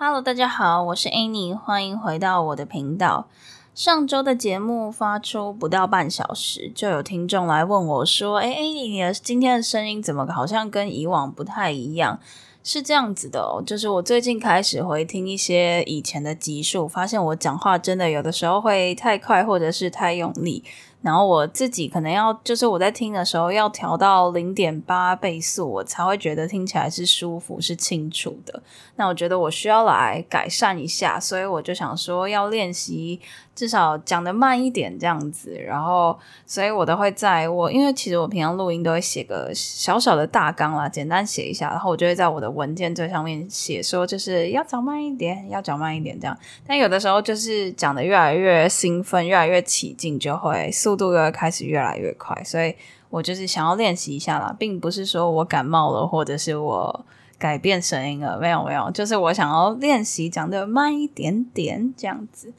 Hello，大家好，我是 Annie，欢迎回到我的频道。上周的节目发出不到半小时，就有听众来问我说：“哎，Annie，你的今天的声音怎么好像跟以往不太一样？”是这样子的哦，就是我最近开始回听一些以前的集数，发现我讲话真的有的时候会太快，或者是太用力。然后我自己可能要，就是我在听的时候要调到零点八倍速，我才会觉得听起来是舒服、是清楚的。那我觉得我需要来改善一下，所以我就想说要练习，至少讲得慢一点这样子。然后，所以我都会在我，因为其实我平常录音都会写个小小的大纲啦，简单写一下，然后我就会在我的文件最上面写说，就是要讲慢一点，要讲慢一点这样。但有的时候就是讲得越来越兴奋，越来越起劲，就会。速度又开始越来越快，所以我就是想要练习一下啦，并不是说我感冒了，或者是我改变声音了，没有没有，就是我想要练习讲得慢一点点这样子。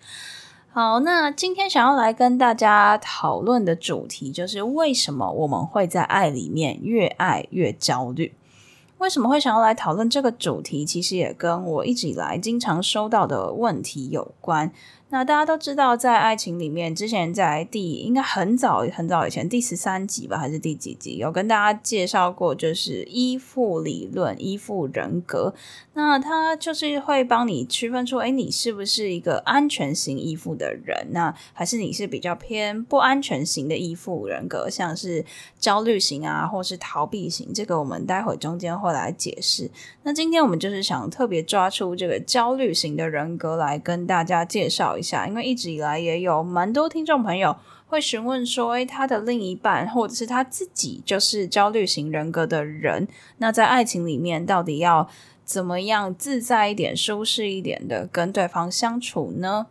好，那今天想要来跟大家讨论的主题就是为什么我们会在爱里面越爱越焦虑？为什么会想要来讨论这个主题？其实也跟我一直以来经常收到的问题有关。那大家都知道，在爱情里面，之前在第应该很早很早以前第十三集吧，还是第几集，有跟大家介绍过，就是依附理论、依附人格。那它就是会帮你区分出，诶，你是不是一个安全型依附的人？那还是你是比较偏不安全型的依附人格，像是焦虑型啊，或是逃避型。这个我们待会中间会来解释。那今天我们就是想特别抓出这个焦虑型的人格来跟大家介绍一下，因为一直以来也有蛮多听众朋友会询问说，诶，他的另一半或者是他自己就是焦虑型人格的人，那在爱情里面到底要怎么样自在一点、舒适一点的跟对方相处呢？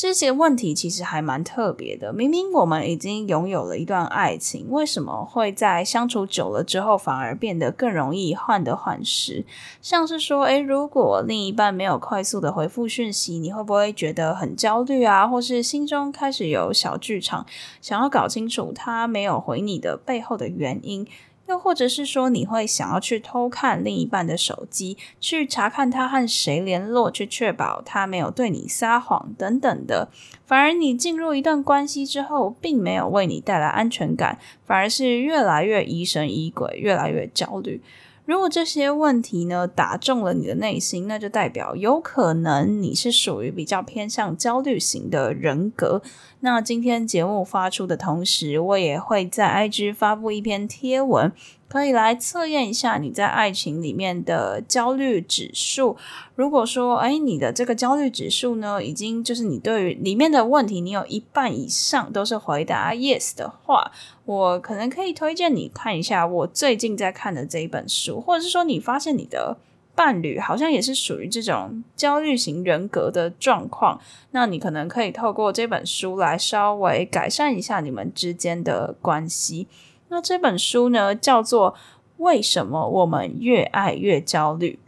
这些问题其实还蛮特别的。明明我们已经拥有了一段爱情，为什么会在相处久了之后反而变得更容易患得患失？像是说，诶，如果另一半没有快速的回复讯息，你会不会觉得很焦虑啊？或是心中开始有小剧场，想要搞清楚他没有回你的背后的原因？又或者是说，你会想要去偷看另一半的手机，去查看他和谁联络，去确保他没有对你撒谎等等的。反而你进入一段关系之后，并没有为你带来安全感，反而是越来越疑神疑鬼，越来越焦虑。如果这些问题呢，打中了你的内心，那就代表有可能你是属于比较偏向焦虑型的人格。那今天节目发出的同时，我也会在 IG 发布一篇贴文。可以来测验一下你在爱情里面的焦虑指数。如果说，哎，你的这个焦虑指数呢，已经就是你对于里面的问题，你有一半以上都是回答 yes 的话，我可能可以推荐你看一下我最近在看的这一本书，或者是说你发现你的伴侣好像也是属于这种焦虑型人格的状况，那你可能可以透过这本书来稍微改善一下你们之间的关系。那这本书呢，叫做《为什么我们越爱越焦虑》，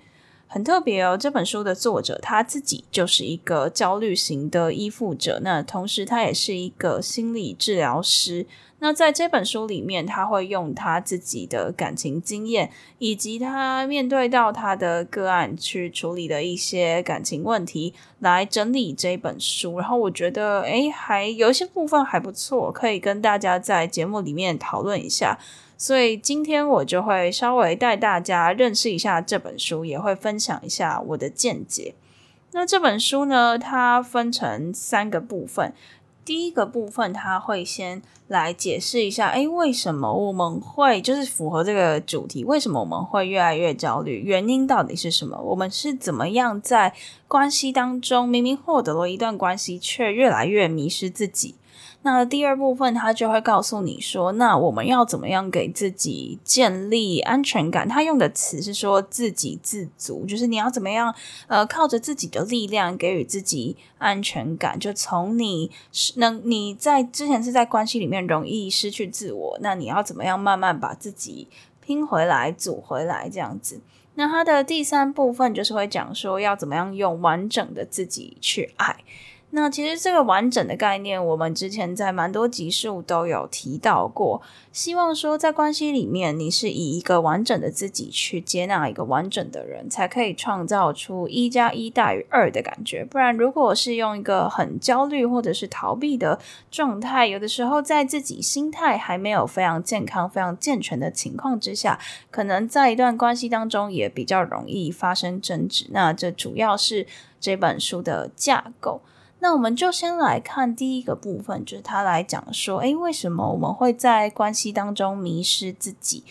很特别哦。这本书的作者他自己就是一个焦虑型的依附者，那同时他也是一个心理治疗师。那在这本书里面，他会用他自己的感情经验，以及他面对到他的个案去处理的一些感情问题，来整理这本书。然后我觉得，诶，还有一些部分还不错，可以跟大家在节目里面讨论一下。所以今天我就会稍微带大家认识一下这本书，也会分享一下我的见解。那这本书呢，它分成三个部分。第一个部分，他会先来解释一下，诶，为什么我们会就是符合这个主题？为什么我们会越来越焦虑？原因到底是什么？我们是怎么样在关系当中，明明获得了一段关系，却越来越迷失自己。那第二部分，他就会告诉你说，那我们要怎么样给自己建立安全感？他用的词是说自给自足，就是你要怎么样，呃，靠着自己的力量给予自己安全感。就从你是能你在之前是在关系里面容易失去自我，那你要怎么样慢慢把自己拼回来、组回来这样子？那他的第三部分就是会讲说要怎么样用完整的自己去爱。那其实这个完整的概念，我们之前在蛮多集数都有提到过。希望说，在关系里面，你是以一个完整的自己去接纳一个完整的人，才可以创造出一加一大于二的感觉。不然，如果是用一个很焦虑或者是逃避的状态，有的时候在自己心态还没有非常健康、非常健全的情况之下，可能在一段关系当中也比较容易发生争执。那这主要是这本书的架构。那我们就先来看第一个部分，就是他来讲说，诶，为什么我们会在关系当中迷失自己？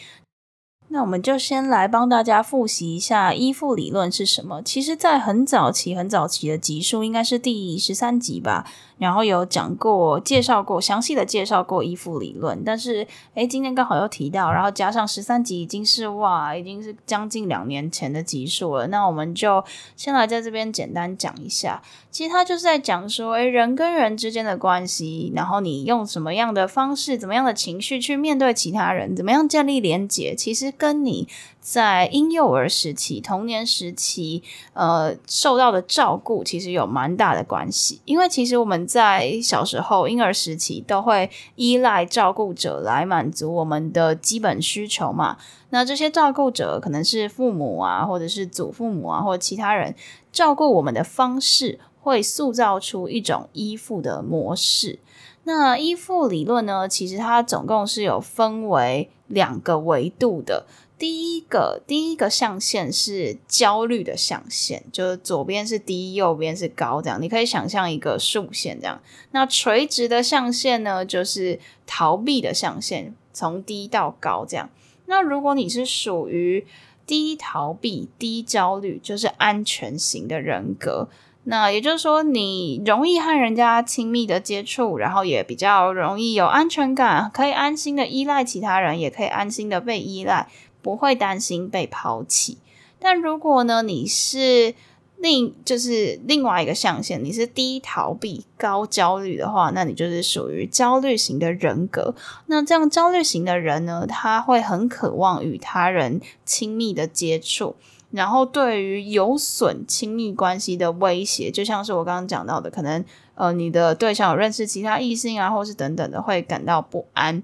那我们就先来帮大家复习一下依附理论是什么。其实，在很早期、很早期的集数，应该是第十三集吧。然后有讲过、介绍过、详细的介绍过依附理论，但是诶，今天刚好又提到，然后加上十三集已经是哇，已经是将近两年前的集数了。那我们就先来在这边简单讲一下，其实他就是在讲说，诶，人跟人之间的关系，然后你用什么样的方式、怎么样的情绪去面对其他人，怎么样建立连结，其实跟你。在婴幼儿时期、童年时期，呃，受到的照顾其实有蛮大的关系。因为其实我们在小时候、婴儿时期都会依赖照顾者来满足我们的基本需求嘛。那这些照顾者可能是父母啊，或者是祖父母啊，或者其他人照顾我们的方式，会塑造出一种依附的模式。那依附理论呢，其实它总共是有分为两个维度的。第一个第一个象限是焦虑的象限，就是左边是低，右边是高，这样你可以想象一个竖线这样。那垂直的象限呢，就是逃避的象限，从低到高这样。那如果你是属于低逃避、低焦虑，就是安全型的人格。那也就是说，你容易和人家亲密的接触，然后也比较容易有安全感，可以安心的依赖其他人，也可以安心的被依赖。不会担心被抛弃，但如果呢，你是另就是另外一个象限，你是低逃避、高焦虑的话，那你就是属于焦虑型的人格。那这样焦虑型的人呢，他会很渴望与他人亲密的接触，然后对于有损亲密关系的威胁，就像是我刚刚讲到的，可能呃你的对象有认识其他异性啊，或是等等的，会感到不安。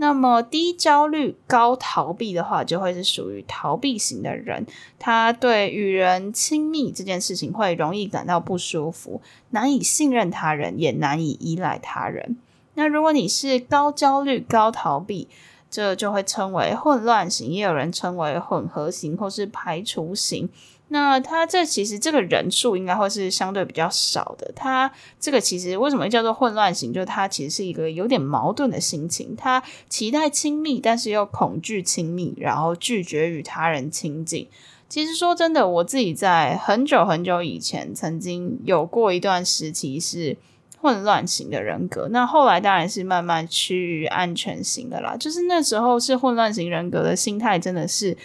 那么低焦虑、高逃避的话，就会是属于逃避型的人。他对与人亲密这件事情会容易感到不舒服，难以信任他人，也难以依赖他人。那如果你是高焦虑、高逃避，这就会称为混乱型，也有人称为混合型或是排除型。那他这其实这个人数应该会是相对比较少的。他这个其实为什么叫做混乱型？就他其实是一个有点矛盾的心情。他期待亲密，但是又恐惧亲密，然后拒绝与他人亲近。其实说真的，我自己在很久很久以前曾经有过一段时期是混乱型的人格。那后来当然是慢慢趋于安全型的啦。就是那时候是混乱型人格的心态真的是。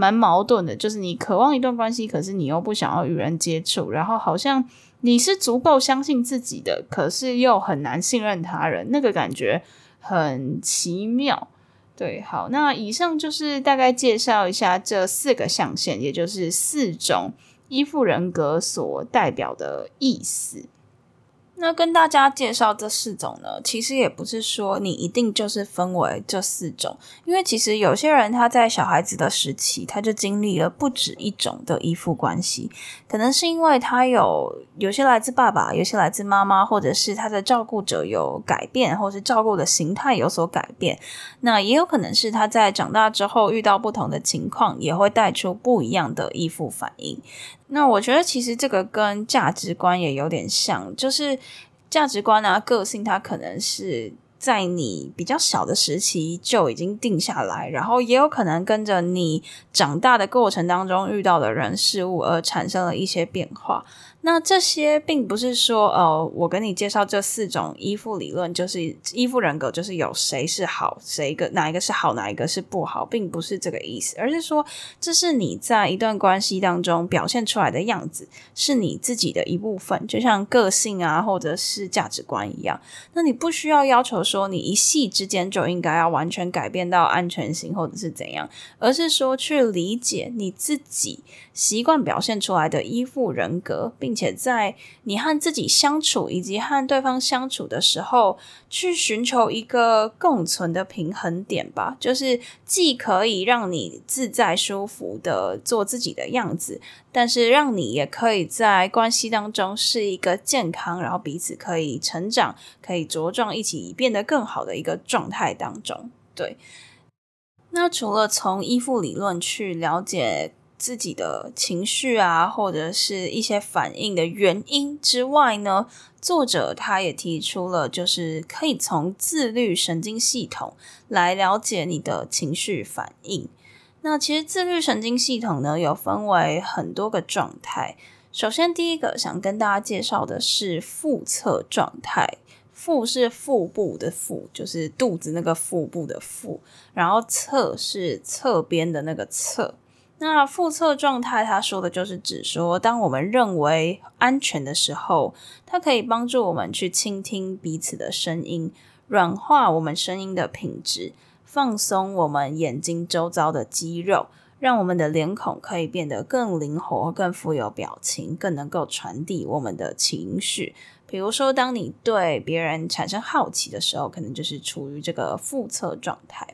蛮矛盾的，就是你渴望一段关系，可是你又不想要与人接触，然后好像你是足够相信自己的，可是又很难信任他人，那个感觉很奇妙。对，好，那以上就是大概介绍一下这四个象限，也就是四种依附人格所代表的意思。那跟大家介绍这四种呢，其实也不是说你一定就是分为这四种，因为其实有些人他在小孩子的时期，他就经历了不止一种的依附关系，可能是因为他有有些来自爸爸，有些来自妈妈，或者是他的照顾者有改变，或是照顾的形态有所改变，那也有可能是他在长大之后遇到不同的情况，也会带出不一样的依附反应。那我觉得其实这个跟价值观也有点像，就是价值观啊、个性，它可能是在你比较小的时期就已经定下来，然后也有可能跟着你长大的过程当中遇到的人事物而产生了一些变化。那这些并不是说，呃，我跟你介绍这四种依附理论，就是依附人格，就是有谁是好，谁个哪一个是好，哪一个是不好，并不是这个意思，而是说，这是你在一段关系当中表现出来的样子，是你自己的一部分，就像个性啊，或者是价值观一样。那你不需要要求说，你一系之间就应该要完全改变到安全型，或者是怎样，而是说去理解你自己习惯表现出来的依附人格，并且在你和自己相处以及和对方相处的时候，去寻求一个共存的平衡点吧。就是既可以让你自在舒服的做自己的样子，但是让你也可以在关系当中是一个健康，然后彼此可以成长、可以茁壮，一起变得更好的一个状态当中。对。那除了从依附理论去了解，自己的情绪啊，或者是一些反应的原因之外呢，作者他也提出了，就是可以从自律神经系统来了解你的情绪反应。那其实自律神经系统呢，有分为很多个状态。首先，第一个想跟大家介绍的是腹侧状态。腹是腹部的腹，就是肚子那个腹部的腹，然后侧是侧边的那个侧。那腹侧状态，他说的就是指说，当我们认为安全的时候，它可以帮助我们去倾听彼此的声音，软化我们声音的品质，放松我们眼睛周遭的肌肉，让我们的脸孔可以变得更灵活、更富有表情，更能够传递我们的情绪。比如说，当你对别人产生好奇的时候，可能就是处于这个腹侧状态。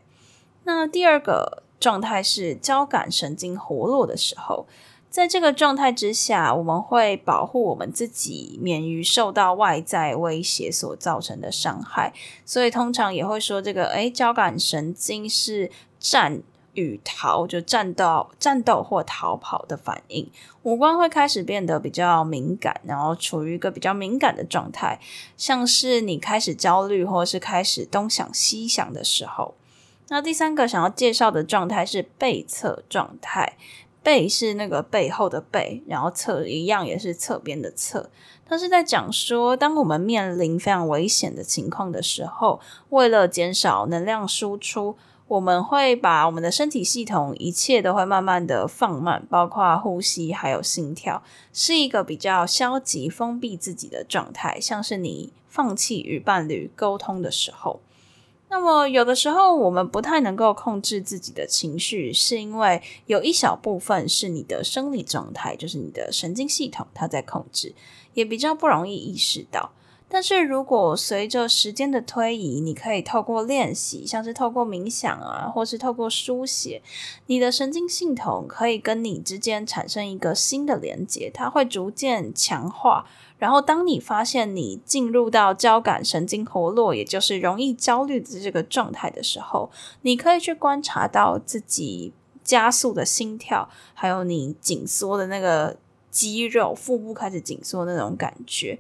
那第二个。状态是交感神经活络的时候，在这个状态之下，我们会保护我们自己免于受到外在威胁所造成的伤害，所以通常也会说这个，诶，交感神经是战与逃，就战斗、战斗或逃跑的反应，五官会开始变得比较敏感，然后处于一个比较敏感的状态，像是你开始焦虑或是开始东想西想的时候。那第三个想要介绍的状态是背侧状态，背是那个背后的背，然后侧一样也是侧边的侧。它是在讲说，当我们面临非常危险的情况的时候，为了减少能量输出，我们会把我们的身体系统一切都会慢慢的放慢，包括呼吸还有心跳，是一个比较消极、封闭自己的状态，像是你放弃与伴侣沟通的时候。那么，有的时候我们不太能够控制自己的情绪，是因为有一小部分是你的生理状态，就是你的神经系统它在控制，也比较不容易意识到。但是如果随着时间的推移，你可以透过练习，像是透过冥想啊，或是透过书写，你的神经系统可以跟你之间产生一个新的连接，它会逐渐强化。然后，当你发现你进入到交感神经活络，也就是容易焦虑的这个状态的时候，你可以去观察到自己加速的心跳，还有你紧缩的那个肌肉，腹部开始紧缩的那种感觉。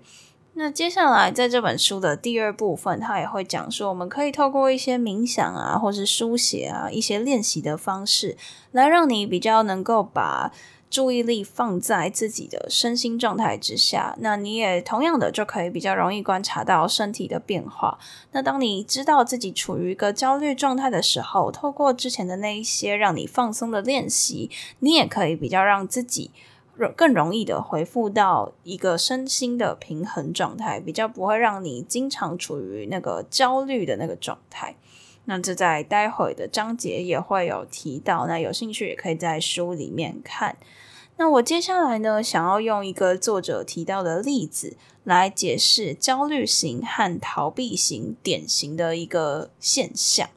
那接下来在这本书的第二部分，他也会讲说，我们可以透过一些冥想啊，或是书写啊，一些练习的方式，来让你比较能够把注意力放在自己的身心状态之下，那你也同样的就可以比较容易观察到身体的变化。那当你知道自己处于一个焦虑状态的时候，透过之前的那一些让你放松的练习，你也可以比较让自己更容易的恢复到一个身心的平衡状态，比较不会让你经常处于那个焦虑的那个状态。那这在待会的章节也会有提到，那有兴趣也可以在书里面看。那我接下来呢，想要用一个作者提到的例子来解释焦虑型和逃避型典型的一个现象。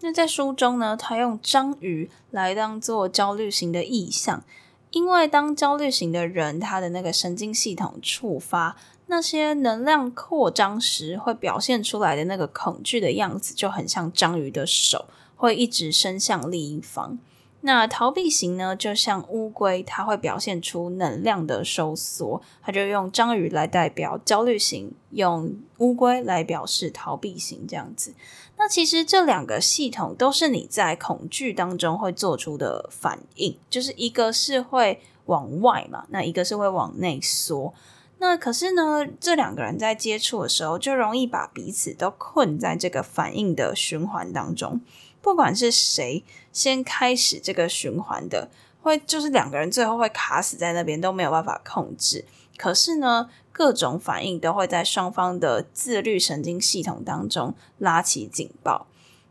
那在书中呢，他用章鱼来当做焦虑型的意象，因为当焦虑型的人，他的那个神经系统触发。那些能量扩张时会表现出来的那个恐惧的样子，就很像章鱼的手会一直伸向另一方。那逃避型呢，就像乌龟，它会表现出能量的收缩，它就用章鱼来代表焦虑型，用乌龟来表示逃避型，这样子。那其实这两个系统都是你在恐惧当中会做出的反应，就是一个是会往外嘛，那一个是会往内缩。那可是呢，这两个人在接触的时候，就容易把彼此都困在这个反应的循环当中。不管是谁先开始这个循环的，会就是两个人最后会卡死在那边，都没有办法控制。可是呢，各种反应都会在双方的自律神经系统当中拉起警报。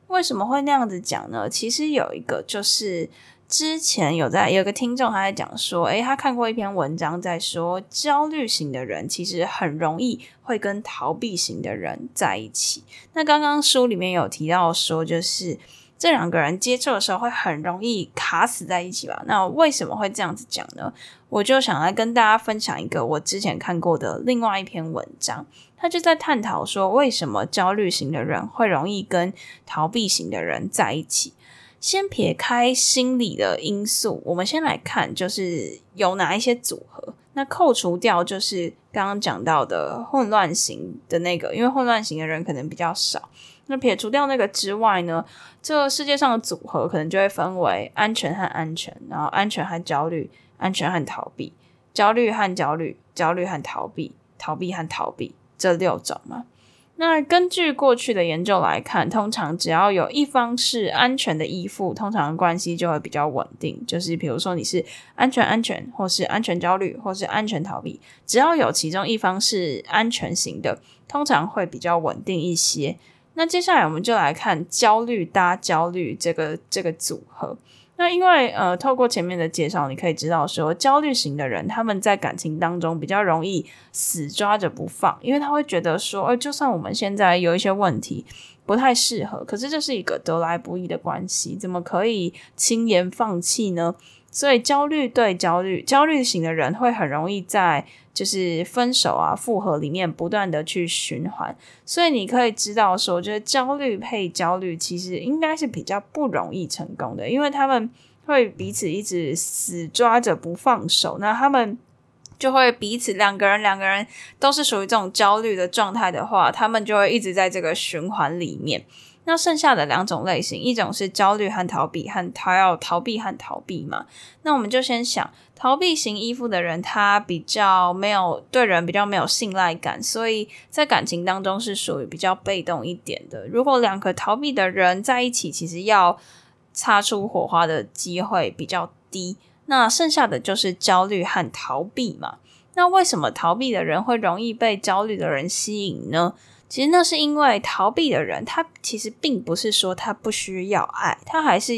为什么会那样子讲呢？其实有一个就是。之前有在有个听众他在讲说，诶，他看过一篇文章，在说焦虑型的人其实很容易会跟逃避型的人在一起。那刚刚书里面有提到说，就是这两个人接触的时候会很容易卡死在一起吧？那为什么会这样子讲呢？我就想来跟大家分享一个我之前看过的另外一篇文章，他就在探讨说，为什么焦虑型的人会容易跟逃避型的人在一起。先撇开心理的因素，我们先来看，就是有哪一些组合。那扣除掉就是刚刚讲到的混乱型的那个，因为混乱型的人可能比较少。那撇除掉那个之外呢，这世界上的组合可能就会分为安全和安全，然后安全和焦虑，安全和逃避，焦虑和焦虑，焦虑和逃避，逃避和逃避，这六种嘛。那根据过去的研究来看，通常只要有一方是安全的依附，通常关系就会比较稳定。就是比如说你是安全安全，或是安全焦虑，或是安全逃避，只要有其中一方是安全型的，通常会比较稳定一些。那接下来我们就来看焦虑搭焦虑这个这个组合。那因为呃，透过前面的介绍，你可以知道说，焦虑型的人他们在感情当中比较容易死抓着不放，因为他会觉得说，呃，就算我们现在有一些问题不太适合，可是这是一个得来不易的关系，怎么可以轻言放弃呢？所以焦虑对焦虑，焦虑型的人会很容易在就是分手啊、复合里面不断的去循环。所以你可以知道说，就是焦虑配焦虑，其实应该是比较不容易成功的，因为他们会彼此一直死抓着不放手。那他们就会彼此两个人两个人都是属于这种焦虑的状态的话，他们就会一直在这个循环里面。那剩下的两种类型，一种是焦虑和逃避，和他要逃避和逃避嘛。那我们就先想，逃避型依附的人，他比较没有对人比较没有信赖感，所以在感情当中是属于比较被动一点的。如果两个逃避的人在一起，其实要擦出火花的机会比较低。那剩下的就是焦虑和逃避嘛。那为什么逃避的人会容易被焦虑的人吸引呢？其实那是因为逃避的人，他其实并不是说他不需要爱，他还是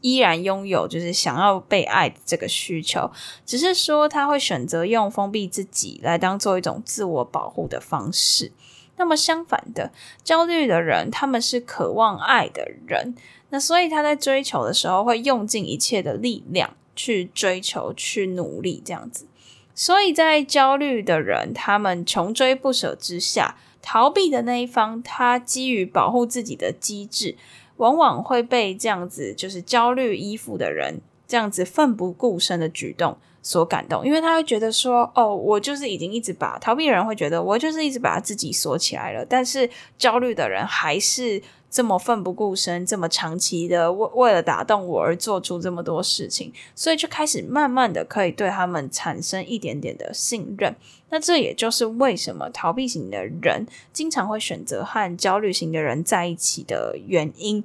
依然拥有就是想要被爱的这个需求，只是说他会选择用封闭自己来当做一种自我保护的方式。那么相反的，焦虑的人，他们是渴望爱的人，那所以他在追求的时候会用尽一切的力量去追求、去努力这样子。所以在焦虑的人，他们穷追不舍之下。逃避的那一方，他基于保护自己的机制，往往会被这样子就是焦虑依附的人这样子奋不顾身的举动所感动，因为他会觉得说，哦，我就是已经一直把逃避的人会觉得我就是一直把自己锁起来了，但是焦虑的人还是。这么奋不顾身，这么长期的为为了打动我而做出这么多事情，所以就开始慢慢的可以对他们产生一点点的信任。那这也就是为什么逃避型的人经常会选择和焦虑型的人在一起的原因。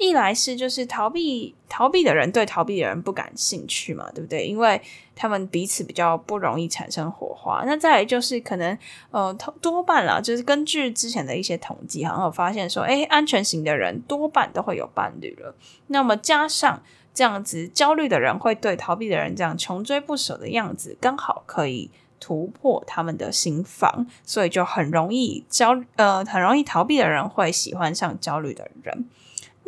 一来是就是逃避逃避的人对逃避的人不感兴趣嘛，对不对？因为他们彼此比较不容易产生火花。那再来就是可能呃多半啦，就是根据之前的一些统计，好像有发现说，诶，安全型的人多半都会有伴侣了。那么加上这样子焦虑的人会对逃避的人这样穷追不舍的样子，刚好可以突破他们的心防，所以就很容易焦呃很容易逃避的人会喜欢上焦虑的人。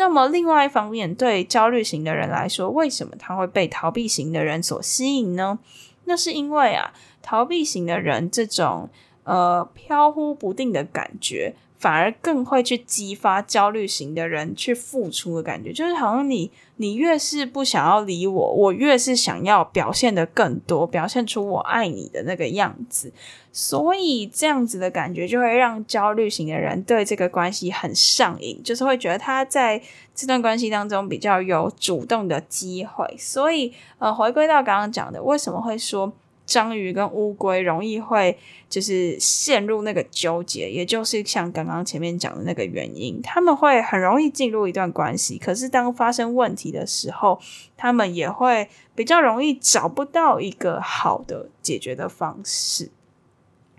那么，另外一方面，对焦虑型的人来说，为什么他会被逃避型的人所吸引呢？那是因为啊，逃避型的人这种呃飘忽不定的感觉。反而更会去激发焦虑型的人去付出的感觉，就是好像你你越是不想要理我，我越是想要表现得更多，表现出我爱你的那个样子。所以这样子的感觉就会让焦虑型的人对这个关系很上瘾，就是会觉得他在这段关系当中比较有主动的机会。所以呃，回归到刚刚讲的，为什么会说章鱼跟乌龟容易会就是陷入那个纠结，也就是像刚刚前面讲的那个原因，他们会很容易进入一段关系，可是当发生问题的时候，他们也会比较容易找不到一个好的解决的方式。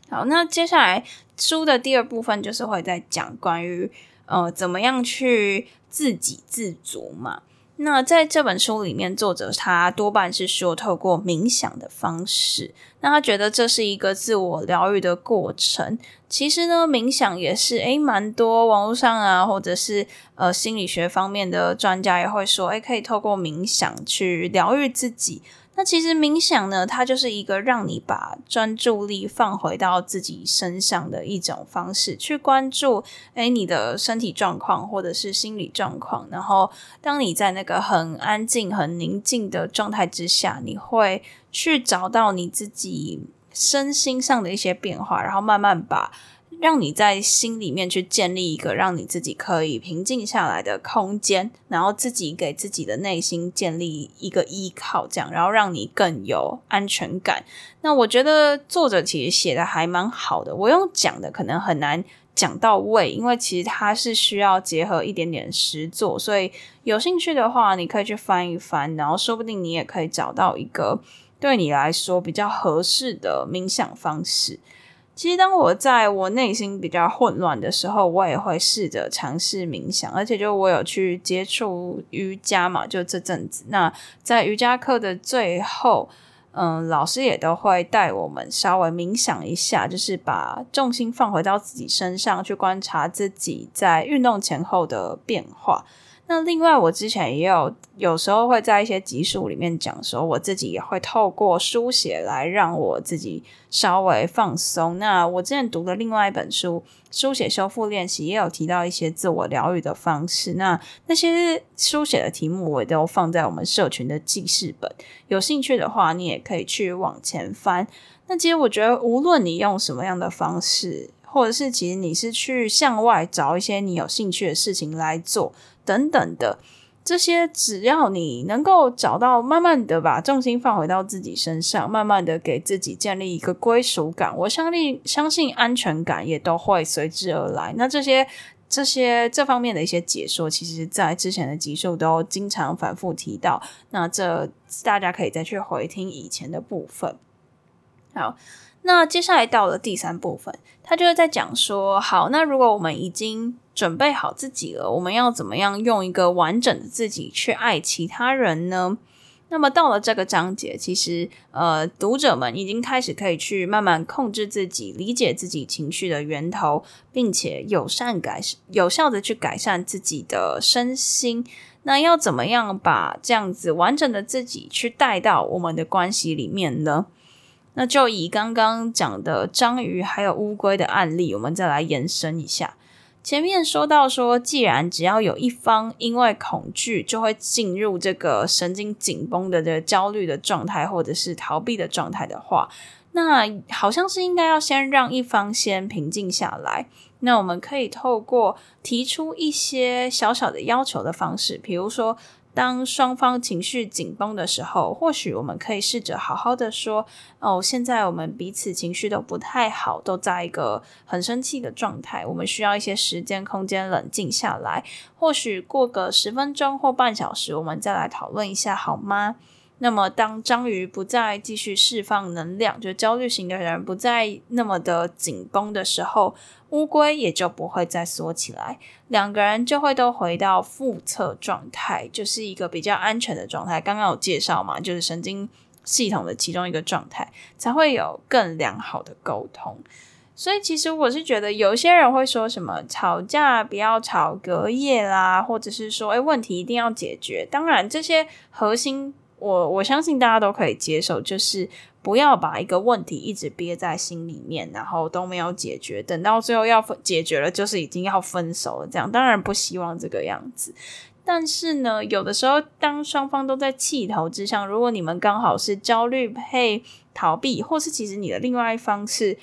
好，那接下来书的第二部分就是会在讲关于呃怎么样去自给自足嘛。那在这本书里面，作者他多半是说透过冥想的方式，那他觉得这是一个自我疗愈的过程。其实呢，冥想也是诶，蛮多网络上啊，或者是呃心理学方面的专家也会说，诶，可以透过冥想去疗愈自己。那其实冥想呢，它就是一个让你把专注力放回到自己身上的一种方式，去关注诶你的身体状况或者是心理状况。然后，当你在那个很安静、很宁静的状态之下，你会去找到你自己身心上的一些变化，然后慢慢把。让你在心里面去建立一个让你自己可以平静下来的空间，然后自己给自己的内心建立一个依靠，这样，然后让你更有安全感。那我觉得作者其实写的还蛮好的，我用讲的可能很难讲到位，因为其实它是需要结合一点点实作，所以有兴趣的话，你可以去翻一翻，然后说不定你也可以找到一个对你来说比较合适的冥想方式。其实，当我在我内心比较混乱的时候，我也会试着尝试冥想，而且就我有去接触瑜伽嘛，就这阵子。那在瑜伽课的最后，嗯，老师也都会带我们稍微冥想一下，就是把重心放回到自己身上，去观察自己在运动前后的变化。那另外，我之前也有有时候会在一些集数里面讲说，我自己也会透过书写来让我自己稍微放松。那我之前读的另外一本书《书写修复练习》也有提到一些自我疗愈的方式。那那些书写的题目我也都放在我们社群的记事本，有兴趣的话，你也可以去往前翻。那其实我觉得，无论你用什么样的方式，或者是其实你是去向外找一些你有兴趣的事情来做。等等的这些，只要你能够找到，慢慢的把重心放回到自己身上，慢慢的给自己建立一个归属感，我相信相信安全感也都会随之而来。那这些这些这方面的一些解说，其实在之前的集数都经常反复提到。那这大家可以再去回听以前的部分。好，那接下来到了第三部分，他就是在讲说，好，那如果我们已经准备好自己了，我们要怎么样用一个完整的自己去爱其他人呢？那么到了这个章节，其实呃，读者们已经开始可以去慢慢控制自己，理解自己情绪的源头，并且友善改有效的去改善自己的身心。那要怎么样把这样子完整的自己去带到我们的关系里面呢？那就以刚刚讲的章鱼还有乌龟的案例，我们再来延伸一下。前面说到说，既然只要有一方因为恐惧就会进入这个神经紧绷的这个焦虑的状态，或者是逃避的状态的话，那好像是应该要先让一方先平静下来。那我们可以透过提出一些小小的要求的方式，比如说。当双方情绪紧绷的时候，或许我们可以试着好好的说：“哦，现在我们彼此情绪都不太好，都在一个很生气的状态，我们需要一些时间、空间冷静下来。或许过个十分钟或半小时，我们再来讨论一下，好吗？”那么，当章鱼不再继续释放能量，就焦虑型的人不再那么的紧绷的时候，乌龟也就不会再缩起来，两个人就会都回到腹侧状态，就是一个比较安全的状态。刚刚有介绍嘛，就是神经系统的其中一个状态，才会有更良好的沟通。所以，其实我是觉得，有些人会说什么吵架不要吵隔夜啦，或者是说，诶，问题一定要解决。当然，这些核心。我我相信大家都可以接受，就是不要把一个问题一直憋在心里面，然后都没有解决，等到最后要解决了，就是已经要分手了。这样当然不希望这个样子，但是呢，有的时候当双方都在气头之上，如果你们刚好是焦虑配逃避，或是其实你的另外一方是。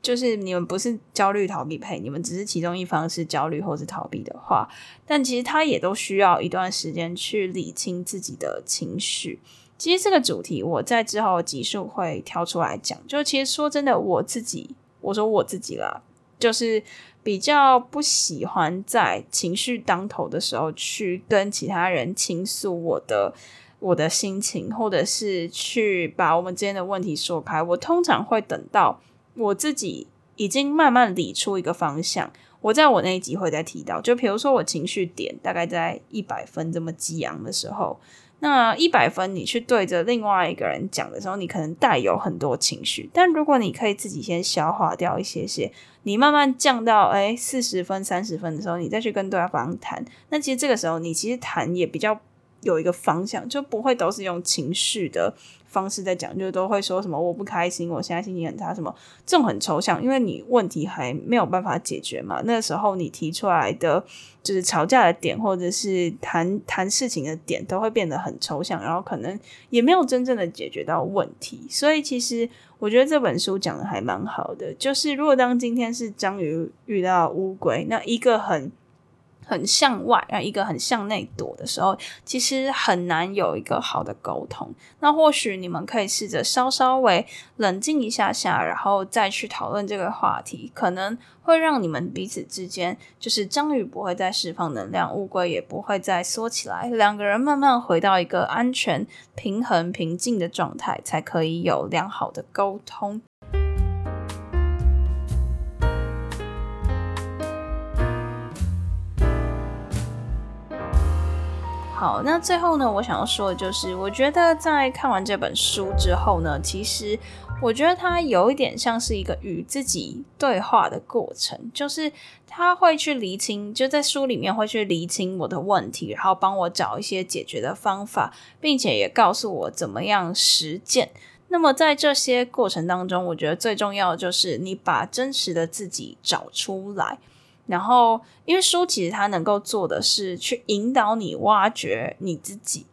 就是你们不是焦虑逃避配，你们只是其中一方是焦虑或是逃避的话，但其实他也都需要一段时间去理清自己的情绪。其实这个主题我在之后的集数会挑出来讲。就其实说真的，我自己，我说我自己啦，就是比较不喜欢在情绪当头的时候去跟其他人倾诉我的我的心情，或者是去把我们之间的问题说开。我通常会等到我自己已经慢慢理出一个方向。我在我那一集会再提到，就比如说我情绪点大概在一百分这么激昂的时候。那一百分，你去对着另外一个人讲的时候，你可能带有很多情绪。但如果你可以自己先消化掉一些些，你慢慢降到诶四十分、三十分的时候，你再去跟对方谈。那其实这个时候，你其实谈也比较有一个方向，就不会都是用情绪的方式在讲，就都会说什么我不开心，我现在心情很差，什么这种很抽象，因为你问题还没有办法解决嘛。那个时候你提出来的就是吵架的点，或者是谈谈事情的点，都会变得很抽象，然后可能也没有真正的解决到问题。所以其实我觉得这本书讲的还蛮好的，就是如果当今天是章鱼遇到乌龟，那一个很。很向外，然后一个很向内躲的时候，其实很难有一个好的沟通。那或许你们可以试着稍稍微冷静一下下，然后再去讨论这个话题，可能会让你们彼此之间，就是章鱼不会再释放能量，乌龟也不会再缩起来，两个人慢慢回到一个安全、平衡、平静的状态，才可以有良好的沟通。好，那最后呢，我想要说的就是，我觉得在看完这本书之后呢，其实我觉得它有一点像是一个与自己对话的过程，就是他会去厘清，就在书里面会去厘清我的问题，然后帮我找一些解决的方法，并且也告诉我怎么样实践。那么在这些过程当中，我觉得最重要的就是你把真实的自己找出来。然后，因为书其实它能够做的是去引导你挖掘你自己，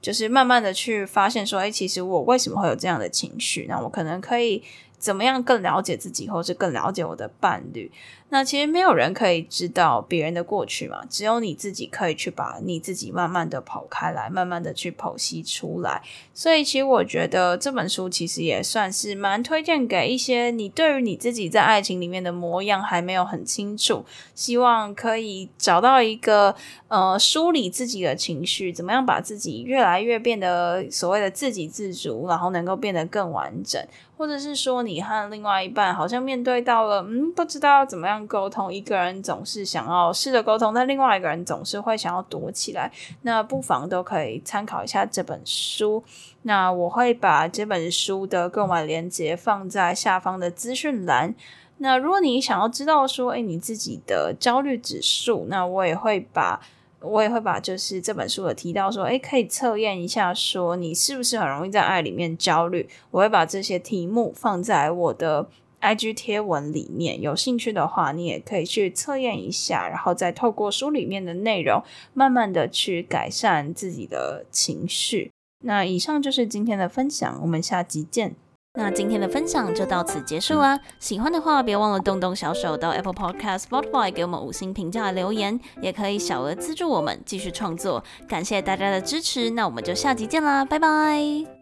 就是慢慢的去发现说，哎，其实我为什么会有这样的情绪？那我可能可以怎么样更了解自己，或是更了解我的伴侣？那其实没有人可以知道别人的过去嘛，只有你自己可以去把你自己慢慢的剖开来，慢慢的去剖析出来。所以其实我觉得这本书其实也算是蛮推荐给一些你对于你自己在爱情里面的模样还没有很清楚，希望可以找到一个呃梳理自己的情绪，怎么样把自己越来越变得所谓的自给自足，然后能够变得更完整，或者是说你和另外一半好像面对到了嗯不知道怎么样。沟通，一个人总是想要试着沟通，但另外一个人总是会想要躲起来。那不妨都可以参考一下这本书。那我会把这本书的购买链接放在下方的资讯栏。那如果你想要知道说，诶，你自己的焦虑指数，那我也会把，我也会把就是这本书有提到说，诶，可以测验一下，说你是不是很容易在爱里面焦虑。我会把这些题目放在我的。IG 贴文里面，有兴趣的话，你也可以去测验一下，然后再透过书里面的内容，慢慢的去改善自己的情绪。那以上就是今天的分享，我们下集见。那今天的分享就到此结束啦。喜欢的话，别忘了动动小手到 Apple Podcast、Spotify 给我们五星评价留言，也可以小额资助我们继续创作。感谢大家的支持，那我们就下集见啦，拜拜。